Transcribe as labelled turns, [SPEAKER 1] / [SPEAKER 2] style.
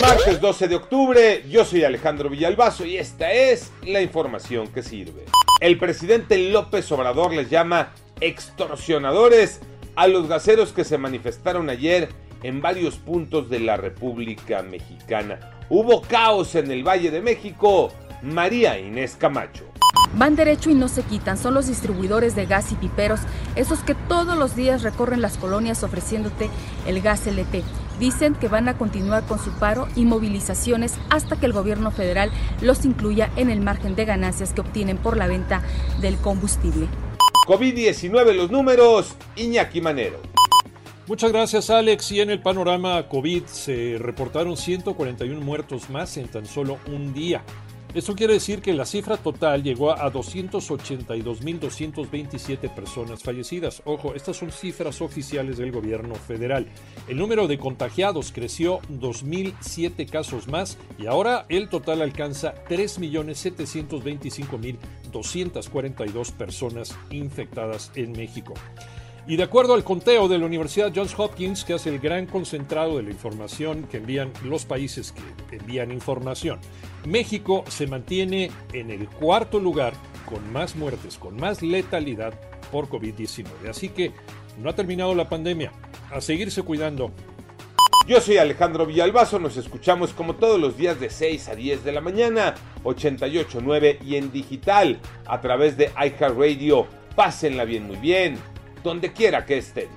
[SPEAKER 1] Martes 12 de octubre, yo soy Alejandro Villalbazo y esta es la información que sirve. El presidente López Obrador les llama extorsionadores a los gaseros que se manifestaron ayer en varios puntos de la República Mexicana. Hubo caos en el Valle de México. María Inés Camacho.
[SPEAKER 2] Van derecho y no se quitan, son los distribuidores de gas y piperos, esos que todos los días recorren las colonias ofreciéndote el gas LP. Dicen que van a continuar con su paro y movilizaciones hasta que el gobierno federal los incluya en el margen de ganancias que obtienen por la venta del combustible.
[SPEAKER 1] COVID-19 los números, Iñaki Manero.
[SPEAKER 3] Muchas gracias Alex. Y en el panorama COVID se reportaron 141 muertos más en tan solo un día. Esto quiere decir que la cifra total llegó a 282.227 personas fallecidas. Ojo, estas son cifras oficiales del gobierno federal. El número de contagiados creció 2.007 casos más y ahora el total alcanza 3.725.242 personas infectadas en México. Y de acuerdo al conteo de la Universidad Johns Hopkins, que hace el gran concentrado de la información que envían los países que envían información, México se mantiene en el cuarto lugar con más muertes, con más letalidad por COVID-19. Así que no ha terminado la pandemia. A seguirse cuidando.
[SPEAKER 1] Yo soy Alejandro Villalbazo, nos escuchamos como todos los días de 6 a 10 de la mañana, 88.9 y en digital a través de iHeartRadio. Pásenla bien, muy bien donde quiera que estén.